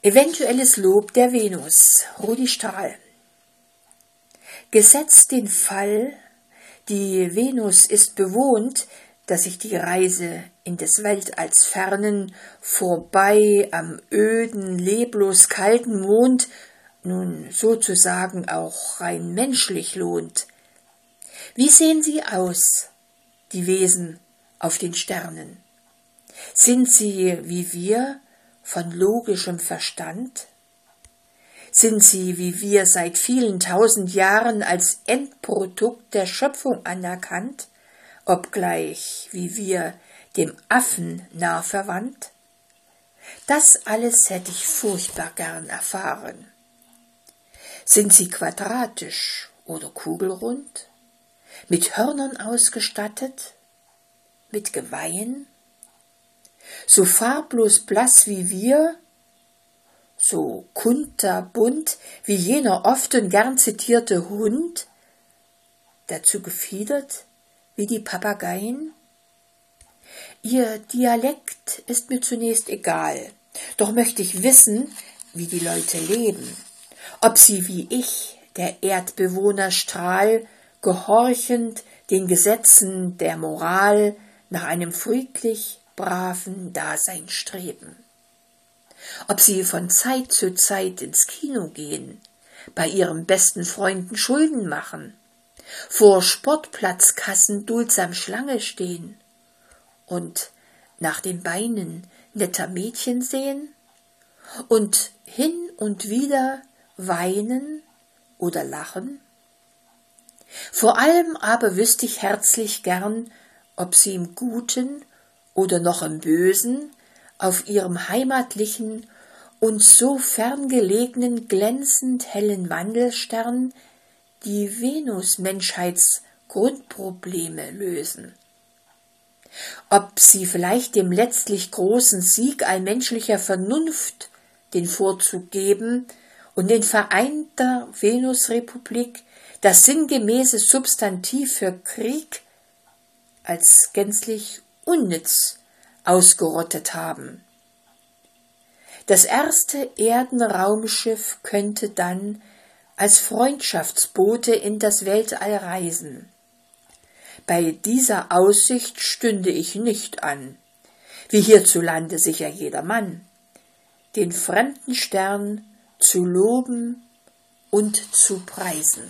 Eventuelles Lob der Venus, Rudi Stahl. Gesetzt den Fall, die Venus ist bewohnt, dass sich die Reise in des Weltalls fernen vorbei am öden, leblos kalten Mond nun sozusagen auch rein menschlich lohnt. Wie sehen sie aus, die Wesen auf den Sternen? Sind sie wie wir von logischem Verstand? Sind sie wie wir seit vielen tausend Jahren als Endprodukt der Schöpfung anerkannt, obgleich wie wir dem Affen nah verwandt? Das alles hätte ich furchtbar gern erfahren. Sind sie quadratisch oder kugelrund? Mit Hörnern ausgestattet? Mit Geweihen? So farblos blass wie wir, so kunterbunt wie jener oft und gern zitierte Hund, dazu gefiedert wie die Papageien? Ihr Dialekt ist mir zunächst egal, doch möchte ich wissen, wie die Leute leben, ob sie wie ich, der Erdbewohner Strahl, gehorchend den Gesetzen der Moral nach einem friedlich braven Dasein streben. Ob sie von Zeit zu Zeit ins Kino gehen, bei ihren besten Freunden Schulden machen, vor Sportplatzkassen duldsam Schlange stehen und nach den Beinen netter Mädchen sehen und hin und wieder weinen oder lachen? Vor allem aber wüsste ich herzlich gern, ob sie im Guten oder noch im Bösen auf ihrem heimatlichen und so ferngelegenen glänzend hellen Wandelstern die Venus-Menschheitsgrundprobleme lösen. Ob sie vielleicht dem letztlich großen Sieg allmenschlicher Vernunft den Vorzug geben und in vereinter Venusrepublik das sinngemäße Substantiv für Krieg als gänzlich unnütz ausgerottet haben. Das erste Erdenraumschiff könnte dann als Freundschaftsbote in das Weltall reisen. Bei dieser Aussicht stünde ich nicht an, wie hierzulande sicher jedermann, den fremden Stern zu loben und zu preisen.